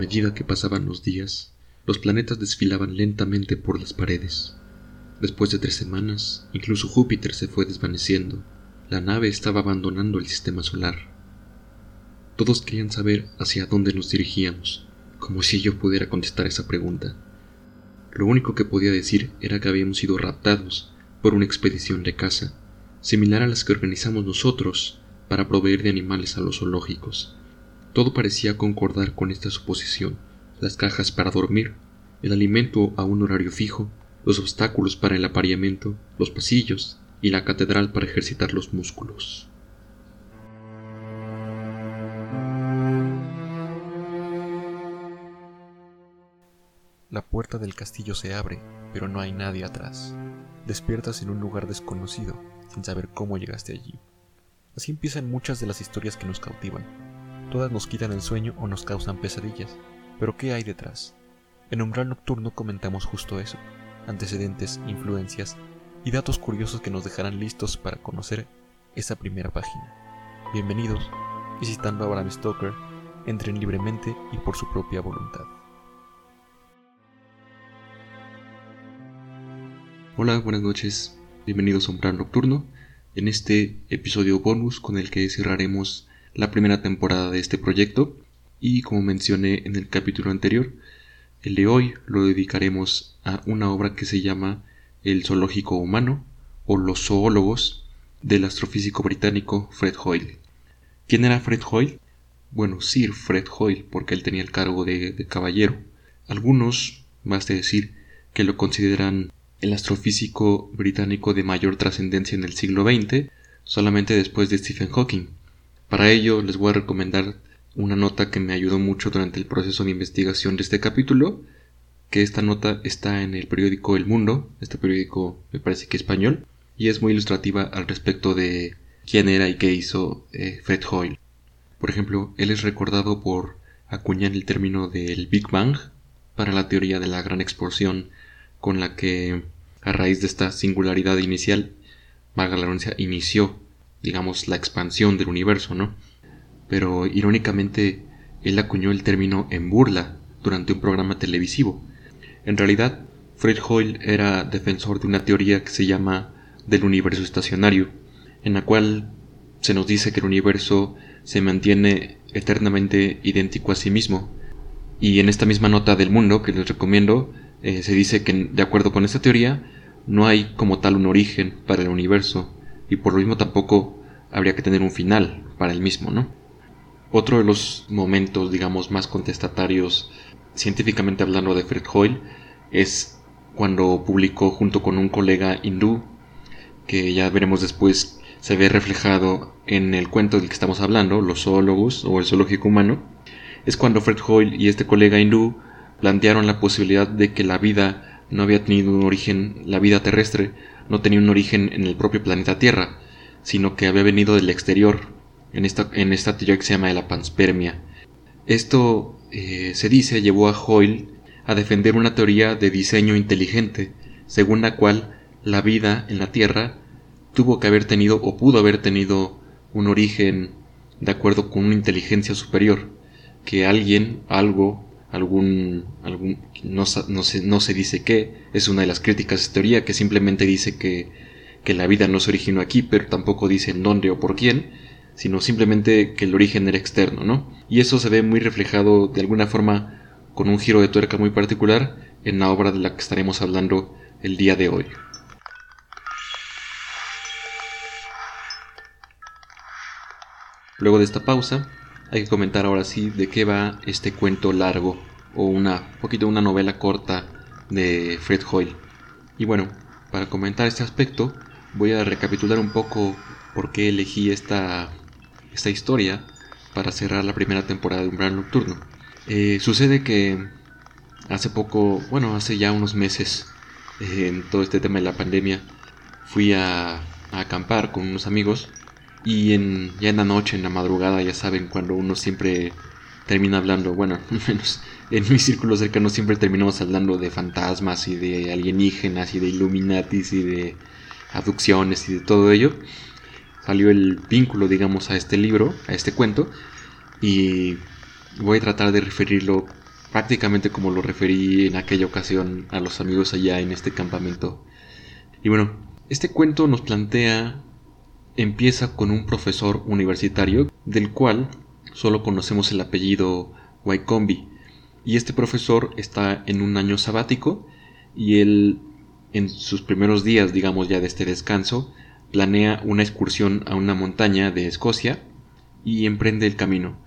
medida que pasaban los días, los planetas desfilaban lentamente por las paredes. Después de tres semanas, incluso Júpiter se fue desvaneciendo. La nave estaba abandonando el sistema solar. Todos querían saber hacia dónde nos dirigíamos, como si yo pudiera contestar esa pregunta. Lo único que podía decir era que habíamos sido raptados por una expedición de caza, similar a las que organizamos nosotros para proveer de animales a los zoológicos. Todo parecía concordar con esta suposición. Las cajas para dormir, el alimento a un horario fijo, los obstáculos para el apareamiento, los pasillos y la catedral para ejercitar los músculos. La puerta del castillo se abre, pero no hay nadie atrás. Despiertas en un lugar desconocido, sin saber cómo llegaste allí. Así empiezan muchas de las historias que nos cautivan. Todas nos quitan el sueño o nos causan pesadillas. Pero ¿qué hay detrás? En Umbral Nocturno comentamos justo eso, antecedentes, influencias y datos curiosos que nos dejarán listos para conocer esa primera página. Bienvenidos, visitando a Bram Stoker, entren libremente y por su propia voluntad. Hola, buenas noches, bienvenidos a Umbral Nocturno, en este episodio bonus con el que cerraremos la primera temporada de este proyecto y como mencioné en el capítulo anterior, el de hoy lo dedicaremos a una obra que se llama El zoológico humano o Los zoólogos del astrofísico británico Fred Hoyle. ¿Quién era Fred Hoyle? Bueno, Sir Fred Hoyle, porque él tenía el cargo de, caballero. Algunos, más de decir, que lo consideran el astrofísico británico de mayor trascendencia en el siglo XX, solamente después de Stephen Hawking. Para ello les voy a recomendar una nota que me ayudó mucho durante el proceso de investigación de este capítulo, que esta nota está en el periódico El Mundo, este periódico me parece que español, y es muy ilustrativa al respecto de quién era y qué hizo eh, Fred Hoyle. Por ejemplo, él es recordado por acuñar el término del Big Bang para la teoría de la gran explosión con la que, a raíz de esta singularidad inicial, la inició, digamos, la expansión del universo, ¿no? pero irónicamente él acuñó el término en burla durante un programa televisivo. En realidad, Fred Hoyle era defensor de una teoría que se llama del universo estacionario, en la cual se nos dice que el universo se mantiene eternamente idéntico a sí mismo. Y en esta misma nota del mundo que les recomiendo, eh, se dice que de acuerdo con esta teoría, no hay como tal un origen para el universo, y por lo mismo tampoco habría que tener un final para el mismo, ¿no? Otro de los momentos, digamos, más contestatarios, científicamente hablando de Fred Hoyle, es cuando publicó junto con un colega hindú, que ya veremos después se ve reflejado en el cuento del que estamos hablando, Los zoólogos o el zoológico humano, es cuando Fred Hoyle y este colega hindú plantearon la posibilidad de que la vida no había tenido un origen, la vida terrestre no tenía un origen en el propio planeta Tierra, sino que había venido del exterior, en esta, en esta teoría que se llama de la panspermia. Esto eh, se dice llevó a Hoyle a defender una teoría de diseño inteligente, según la cual la vida en la Tierra tuvo que haber tenido o pudo haber tenido un origen de acuerdo con una inteligencia superior, que alguien, algo, algún, algún no, no, se, no se dice qué, es una de las críticas de teoría que simplemente dice que, que la vida no se originó aquí, pero tampoco dice en dónde o por quién, sino simplemente que el origen era externo, ¿no? Y eso se ve muy reflejado de alguna forma con un giro de tuerca muy particular en la obra de la que estaremos hablando el día de hoy. Luego de esta pausa, hay que comentar ahora sí de qué va este cuento largo o una poquito una novela corta de Fred Hoyle. Y bueno, para comentar este aspecto, voy a recapitular un poco por qué elegí esta esta historia para cerrar la primera temporada de Umbral Nocturno. Eh, sucede que hace poco, bueno, hace ya unos meses, eh, en todo este tema de la pandemia, fui a, acampar con unos amigos y en, ya en la noche, en la madrugada, ya saben, cuando uno siempre termina hablando, bueno, menos en mi círculo cercano siempre terminamos hablando de fantasmas y de alienígenas y de illuminatis y de aducciones y de todo ello salió el vínculo, digamos, a este libro, a este cuento, y voy a tratar de referirlo prácticamente como lo referí en aquella ocasión a los amigos allá en este campamento. Y bueno, este cuento nos plantea, empieza con un profesor universitario del cual solo conocemos el apellido Waikombi. Y este profesor está en un año sabático y él en sus primeros días, digamos ya de este descanso, planea una excursión a una montaña de Escocia y emprende el camino.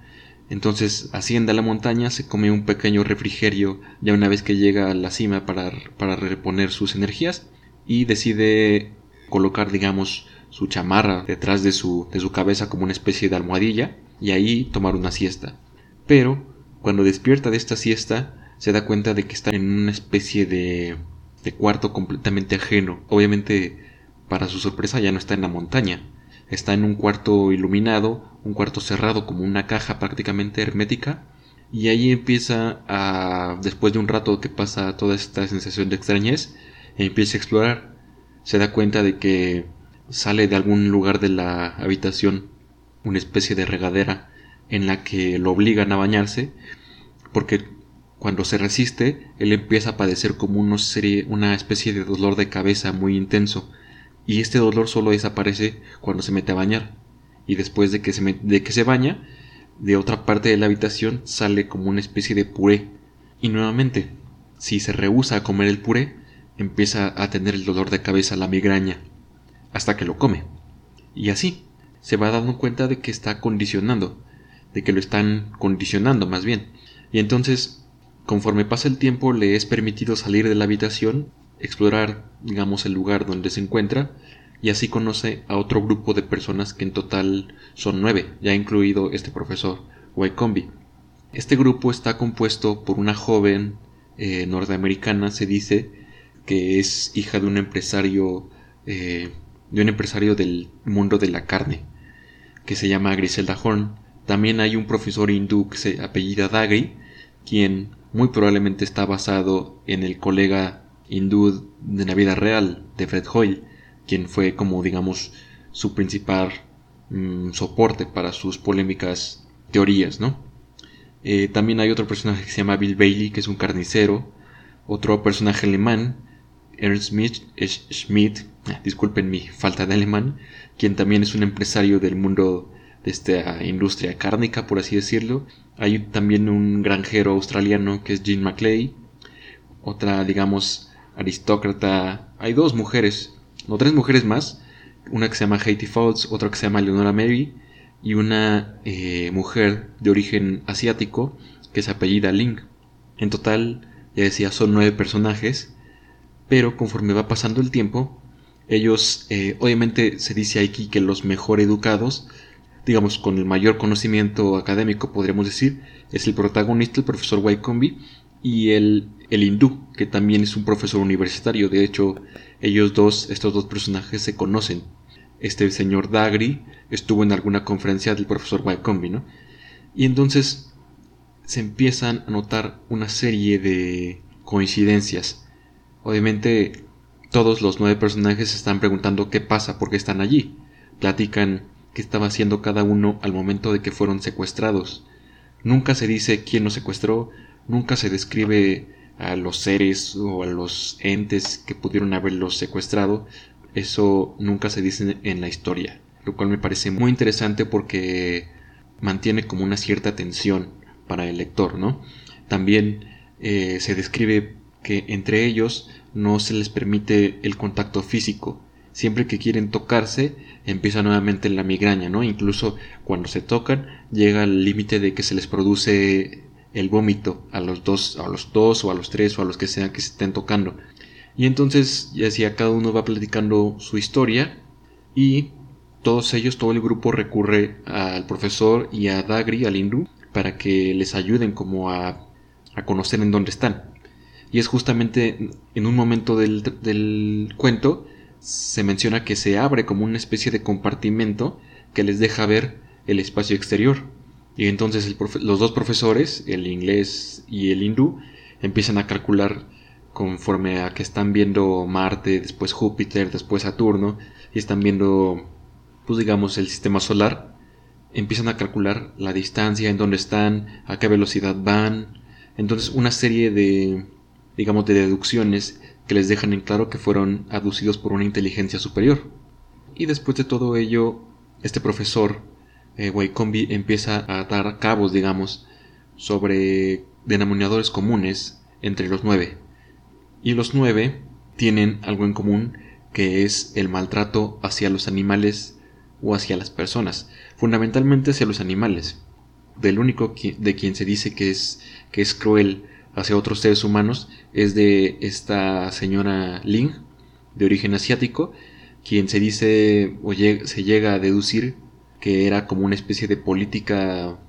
Entonces asciende a la montaña, se come un pequeño refrigerio ya una vez que llega a la cima para, para reponer sus energías y decide colocar, digamos, su chamarra detrás de su, de su cabeza como una especie de almohadilla y ahí tomar una siesta. Pero cuando despierta de esta siesta se da cuenta de que está en una especie de, de cuarto completamente ajeno. Obviamente, para su sorpresa, ya no está en la montaña, Está en un cuarto iluminado, un cuarto cerrado como una caja prácticamente hermética. Y ahí empieza a, después de un rato que pasa toda esta sensación de extrañez, empieza a explorar. Se da cuenta de que sale de algún lugar de la habitación una especie de regadera en la que lo obligan a bañarse porque cuando se resiste él empieza a padecer como una especie de dolor de cabeza muy intenso y este dolor solo desaparece cuando se mete a bañar. Y después de que se, de que se baña, de otra parte de la habitación sale como una especie de puré. Y nuevamente, si se rehúsa a comer el puré, empieza a tener el dolor de cabeza, la migraña, hasta que lo come. Y así, se va dando cuenta de que está condicionando, de que lo están condicionando más bien. Y entonces, conforme pasa el tiempo, le es permitido salir de la habitación explorar, digamos, el lugar donde se encuentra y así conoce a otro grupo de personas que en total son nueve, ya incluido este profesor Waikombi. Este grupo está compuesto por una joven eh, norteamericana, se dice, que es hija de un empresario, eh, de un empresario del mundo de la carne, que se llama Griselda Horn. También hay un profesor hindú que se apellida Dagri, quien muy probablemente está basado en el colega hindú de la vida real de Fred Hoyle, quien fue como digamos su principal mm, soporte para sus polémicas teorías, ¿no? Eh, también hay otro personaje que se llama Bill Bailey, que es un carnicero, otro personaje alemán, Ernst Schmidt, Schmidt ah, disculpen mi falta de alemán, quien también es un empresario del mundo de esta industria cárnica, por así decirlo. Hay también un granjero australiano que es Jean Maclay, otra, digamos, aristócrata. Hay dos mujeres, no tres mujeres más. Una que se llama Haiti Fouts, otra que se llama Leonora Mary y una eh, mujer de origen asiático que se apellida Ling. En total, ya decía, son nueve personajes, pero conforme va pasando el tiempo, ellos, eh, obviamente se dice aquí que los mejor educados, digamos con el mayor conocimiento académico podríamos decir, es el protagonista, el profesor Waikombi, y el, el hindú, que también es un profesor universitario. De hecho, ellos dos, estos dos personajes se conocen. Este señor Dagri estuvo en alguna conferencia del profesor Waikombi, ¿no? Y entonces se empiezan a notar una serie de coincidencias. Obviamente, todos los nueve personajes se están preguntando qué pasa, por qué están allí. Platican qué estaba haciendo cada uno al momento de que fueron secuestrados. Nunca se dice quién los secuestró, Nunca se describe a los seres o a los entes que pudieron haberlos secuestrado. Eso nunca se dice en la historia, lo cual me parece muy interesante porque mantiene como una cierta tensión para el lector, ¿no? También eh, se describe que entre ellos no se les permite el contacto físico. Siempre que quieren tocarse, empieza nuevamente la migraña, ¿no? Incluso cuando se tocan, llega al límite de que se les produce el vómito a los dos, a los dos o a los tres o a los que sean que se estén tocando. Y entonces ya decía, cada uno va platicando su historia y todos ellos, todo el grupo recurre al profesor y a Dagri, al hindú, para que les ayuden como a, a conocer en dónde están. Y es justamente en un momento del, del cuento se menciona que se abre como una especie de compartimento que les deja ver el espacio exterior. Y entonces los dos profesores, el inglés y el hindú, empiezan a calcular conforme a que están viendo Marte, después Júpiter, después Saturno, y están viendo, pues digamos, el sistema solar, empiezan a calcular la distancia, en dónde están, a qué velocidad van, Entonces una serie de, digamos, de deducciones que les dejan en claro que fueron aducidos por una inteligencia superior. Y después de todo ello, este profesor, eh, empieza a dar cabos, digamos, sobre denominadores comunes entre los nueve. Y los nueve tienen algo en común que es el maltrato hacia los animales o hacia las personas, fundamentalmente hacia los animales. Del único de quien se dice que es, que es cruel hacia otros seres humanos es de esta señora Ling, de origen asiático, quien se dice o se llega a deducir que era como una especie de política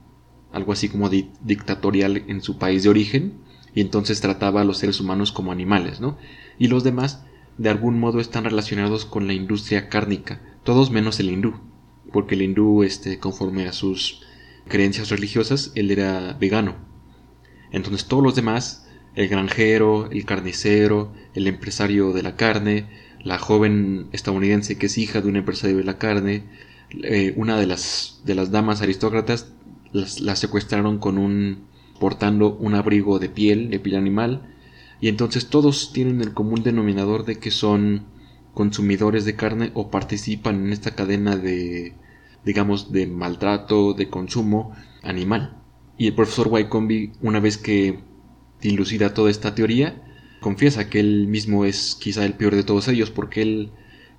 algo así como dictatorial en su país de origen y entonces trataba a los seres humanos como animales, ¿no? Y los demás de algún modo están relacionados con la industria cárnica, todos menos el hindú, porque el hindú, este, conforme a sus creencias religiosas, él era vegano. Entonces todos los demás, el granjero, el carnicero, el empresario de la carne, la joven estadounidense que es hija de un empresario de la carne, eh, una de las, de las damas aristócratas la secuestraron con un portando un abrigo de piel, de piel animal, y entonces todos tienen el común denominador de que son consumidores de carne o participan en esta cadena de digamos de maltrato, de consumo animal. Y el profesor Wycombe, una vez que dilucida toda esta teoría, confiesa que él mismo es quizá el peor de todos ellos porque él,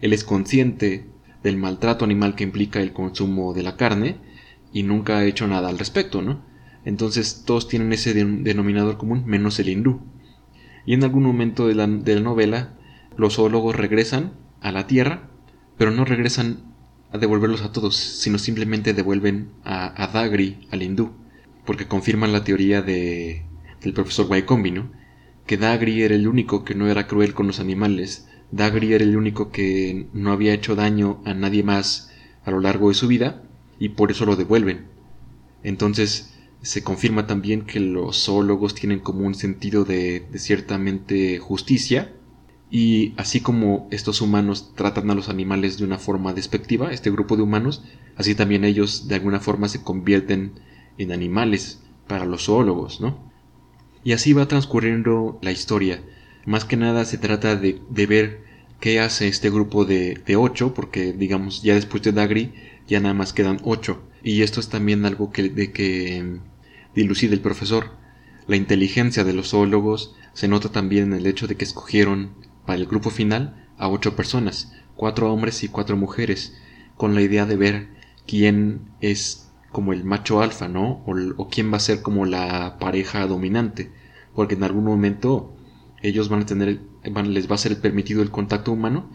él es consciente del maltrato animal que implica el consumo de la carne y nunca ha hecho nada al respecto, ¿no? Entonces todos tienen ese denominador común menos el hindú. Y en algún momento de la, novela los zoólogos regresan a la Tierra, pero no regresan a devolverlos a todos, sino simplemente devuelven a, Dagri, al hindú, porque confirman la teoría de, del profesor Wycombe, ¿no? que Dagri era el único que no era cruel con los animales, Dagri era el único que no había hecho daño a nadie más a lo largo de su vida, y por eso lo devuelven. Entonces se confirma también que los zoólogos tienen como un sentido de, ciertamente justicia y así como estos humanos tratan a los animales de una forma despectiva, este grupo de humanos, así también ellos de alguna forma se convierten en animales para los zoólogos, ¿no? Y así va transcurriendo la historia. Más que nada se trata de, ver qué hace este grupo de, de ocho, porque digamos ya después de Dagri ya nada más quedan ocho. Y esto es también algo que, de que em, dilucida el profesor. La inteligencia de los zoólogos se nota también en el hecho de que escogieron para el grupo final a ocho personas, cuatro hombres y cuatro mujeres, con la idea de ver quién es como el macho alfa, ¿no? O, quién va a ser como la pareja dominante, porque en algún momento ellos van a tener, les va a ser permitido el contacto humano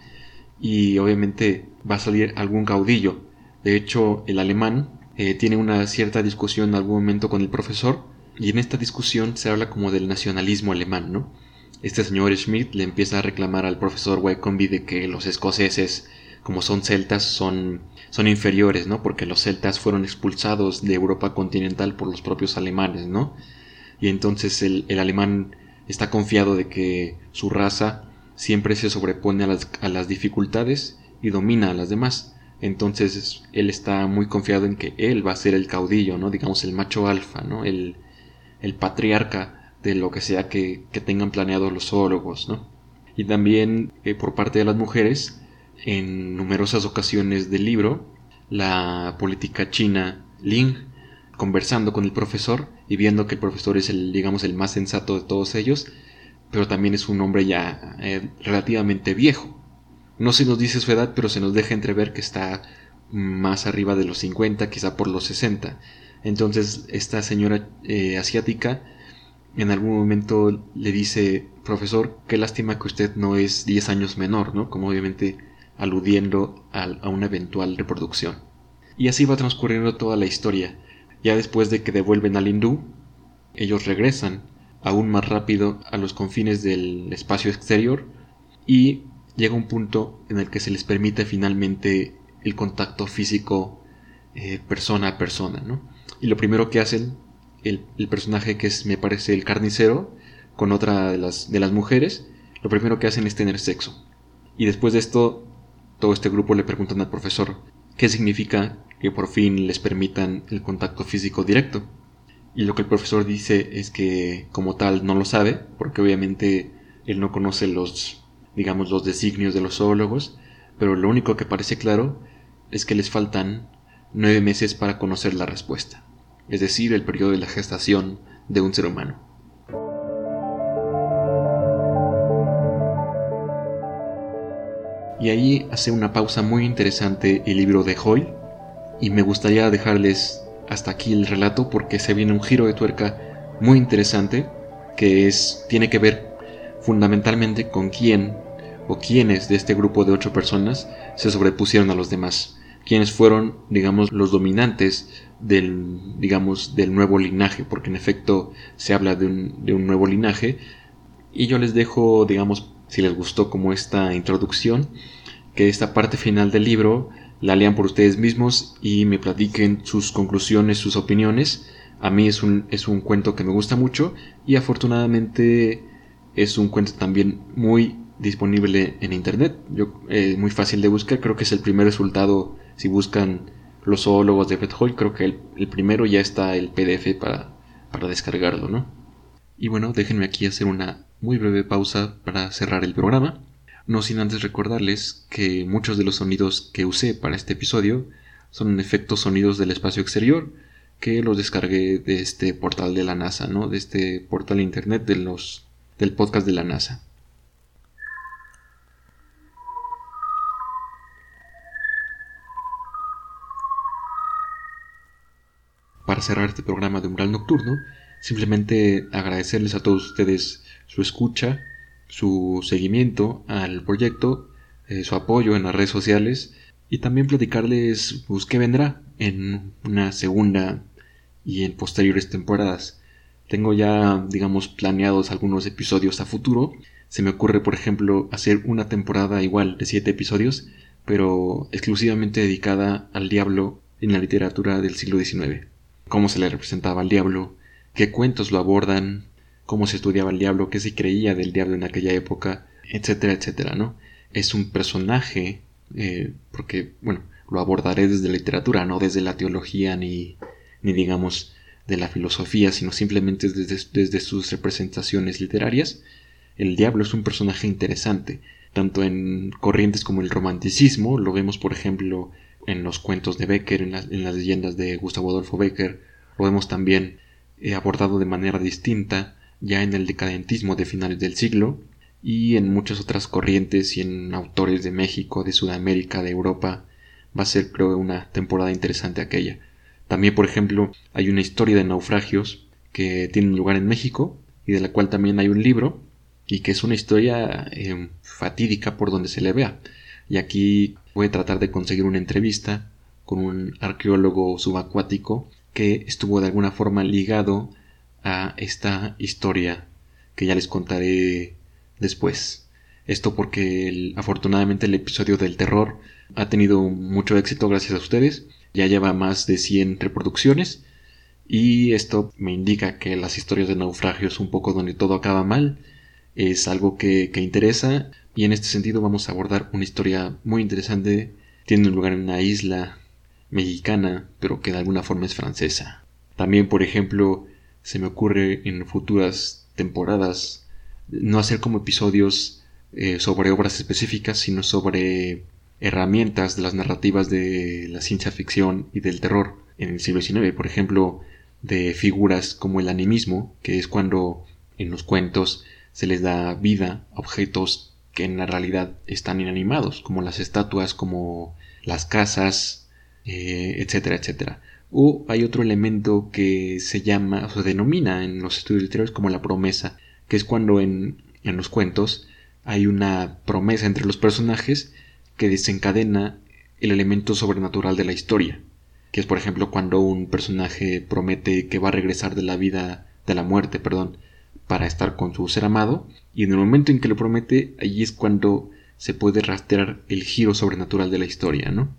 y obviamente va a salir algún caudillo de hecho, el alemán eh, tiene una cierta discusión en algún momento con el profesor y en esta discusión se habla como del nacionalismo alemán, ¿no? Este señor Schmidt le empieza a reclamar al profesor Wycombe de que los escoceses, como son celtas, son, son inferiores, ¿no? Porque los celtas fueron expulsados de Europa continental por los propios alemanes, ¿no? Y entonces el, el alemán está confiado de que su raza siempre se sobrepone a las, a las dificultades y domina a las demás. Entonces él está muy confiado en que él va a ser el caudillo, ¿no? Digamos el macho alfa, ¿no? El, el patriarca de lo que sea que, tengan planeado los zoólogos, ¿no? Y también eh, por parte de las mujeres, en numerosas ocasiones del libro, la política china Ling, conversando con el profesor y viendo que el profesor es el, digamos, el más sensato de todos ellos, pero también es un hombre ya eh, relativamente viejo, no se nos dice su edad, pero se nos deja entrever que está más arriba de los 50, quizá por los 60. Entonces esta señora eh, asiática en algún momento le dice, profesor, qué lástima que usted no es 10 años menor, ¿no? Como obviamente aludiendo a, una eventual reproducción. Y así va transcurriendo toda la historia. Ya después de que devuelven al hindú, ellos regresan aún más rápido a los confines del espacio exterior y llega un punto en el que se les permite finalmente el contacto físico eh, persona a persona, ¿no? Y lo primero que hacen el, personaje que es, me parece, el carnicero, con otra de las, de las mujeres, lo primero que hacen es tener sexo. Y después de esto, todo este grupo le preguntan al profesor qué significa que por fin les permitan el contacto físico directo. y lo que el profesor dice es que como tal no lo sabe, porque obviamente él no conoce los, digamos, los designios de los zoólogos, pero lo único que parece claro es que les faltan nueve meses para conocer la respuesta, es decir, el periodo de la gestación de un ser humano. Y ahí hace una pausa muy interesante el libro de Hoy, y me gustaría dejarles hasta aquí el relato porque se viene un giro de tuerca muy interesante que es tiene que ver fundamentalmente con quién o quiénes de este grupo de ocho personas se sobrepusieron a los demás, quiénes fueron, digamos, los dominantes del, digamos, del nuevo linaje, porque en efecto se habla de un, de un nuevo linaje, y yo les dejo, digamos, si les gustó como esta introducción, que esta parte final del libro la lean por ustedes mismos y me platiquen sus conclusiones, sus opiniones. A mí es un, es un cuento que me gusta mucho y afortunadamente es un cuento también muy disponible en internet. Yo, eh, muy fácil de buscar, creo que es el primer resultado si buscan los zoólogos de Hoy, creo que el, primero ya está el PDF para, para descargarlo, ¿no? Y bueno, déjenme aquí hacer una muy breve pausa para cerrar el programa. No sin antes recordarles que muchos de los sonidos que usé para este episodio son en efecto sonidos del espacio exterior que los descargué de este portal de la NASA, ¿no? De este portal internet del podcast de la NASA. Para cerrar este programa de Umbral Nocturno, simplemente agradecerles a todos ustedes su escucha su seguimiento al proyecto, eh, su apoyo en las redes sociales y también platicarles pues, qué vendrá en una segunda y en posteriores temporadas. Tengo ya, digamos, planeados algunos episodios a futuro. Se me ocurre, por ejemplo, hacer una temporada igual de siete episodios, pero exclusivamente dedicada al diablo en la literatura del siglo XIX. Cómo se le representaba al diablo, qué cuentos lo abordan, cómo se estudiaba el diablo, qué se creía del diablo en aquella época, etcétera, etcétera, ¿no? Es un personaje, eh, porque, bueno, lo abordaré desde la literatura, no desde la teología ni, ni digamos, de la filosofía, sino simplemente desde, desde sus representaciones literarias. El diablo es un personaje interesante, tanto en corrientes como el romanticismo, lo vemos por ejemplo en los cuentos de Becker, en, en las leyendas de Gustavo Adolfo Becker, lo vemos también eh, abordado de manera distinta ya en el decadentismo de finales del siglo y en muchas otras corrientes y en autores de México, de Sudamérica, de Europa. Va a ser creo una temporada interesante aquella. También, por ejemplo, hay una historia de naufragios que tiene lugar en México y de la cual también hay un libro y que es una historia eh, fatídica por donde se le vea. Y aquí voy a tratar de conseguir una entrevista con un arqueólogo subacuático que estuvo de alguna forma ligado a esta historia que ya les contaré después. Esto porque afortunadamente el episodio del terror ha tenido mucho éxito gracias a ustedes. Ya lleva más de 100 reproducciones. Y esto me indica que las historias de naufragios, un poco donde todo acaba mal, es algo que, que interesa. Y en este sentido vamos a abordar una historia muy interesante. Tiene un lugar en una isla mexicana, pero que de alguna forma es francesa. También, por ejemplo, se me ocurre en futuras temporadas no hacer como episodios eh, sobre obras específicas, sino sobre herramientas de las narrativas de la ciencia ficción y del terror en el siglo XIX, por ejemplo, de figuras como el animismo, que es cuando en los cuentos se les da vida a objetos que en la realidad están inanimados, como las estatuas, como las casas, eh, etcétera, etcétera. O hay otro elemento que se llama, o se denomina en los estudios literarios como la promesa, que es cuando en, en los cuentos hay una promesa entre los personajes que desencadena el elemento sobrenatural de la historia, que es por ejemplo cuando un personaje promete que va a regresar de la vida, de la muerte, perdón, para estar con su ser amado, y en el momento en que lo promete, allí es cuando se puede rastrear el giro sobrenatural de la historia, ¿no?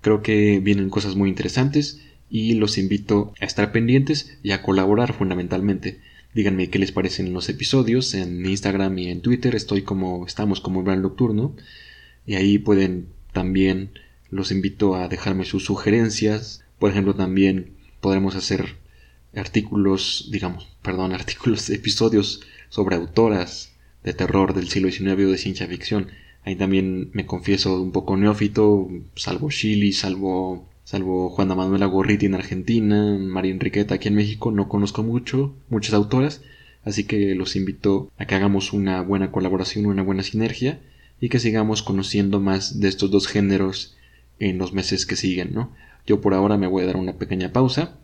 Creo que vienen cosas muy interesantes y los invito a estar pendientes y a colaborar fundamentalmente. Díganme qué les parecen los episodios en Instagram y en Twitter. Estoy como estamos como Gran Nocturno y ahí pueden también los invito a dejarme sus sugerencias. Por ejemplo, también podremos hacer artículos, digamos, perdón, artículos, episodios sobre autoras de terror del siglo XIX o de ciencia ficción. Ahí también me confieso un poco neófito, salvo Chile, salvo, salvo Juana Manuela Gorriti en Argentina, María Enriqueta aquí en México, no conozco mucho, muchas autoras, así que los invito a que hagamos una buena colaboración, una buena sinergia y que sigamos conociendo más de estos dos géneros en los meses que siguen, ¿no? Yo por ahora me voy a dar una pequeña pausa,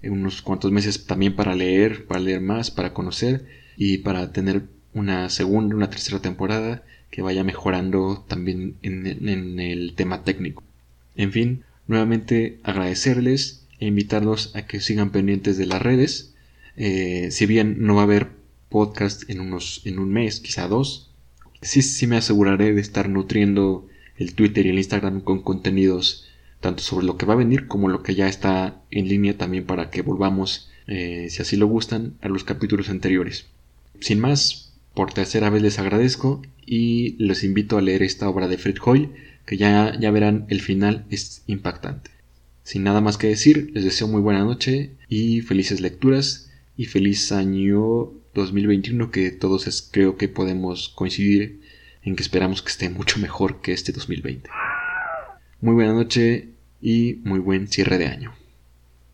en unos cuantos meses también para leer, para leer más, para conocer y para tener una segunda, una tercera temporada que vaya mejorando también en, el tema técnico. En fin, nuevamente agradecerles e invitarlos a que sigan pendientes de las redes. Eh, si bien no va a haber podcast en unos en un mes, quizá dos, sí, sí me aseguraré de estar nutriendo el Twitter y el Instagram con contenidos tanto sobre lo que va a venir como lo que ya está en línea también para que volvamos, eh, si así lo gustan, a los capítulos anteriores. Sin más, por tercera vez les agradezco y les invito a leer esta obra de Fred Hoyle, que ya, ya verán el final es impactante. Sin nada más que decir, les deseo muy buena noche y felices lecturas y feliz año 2021 que todos creo que podemos coincidir en que esperamos que esté mucho mejor que este 2020. Muy buena noche y muy buen cierre de año.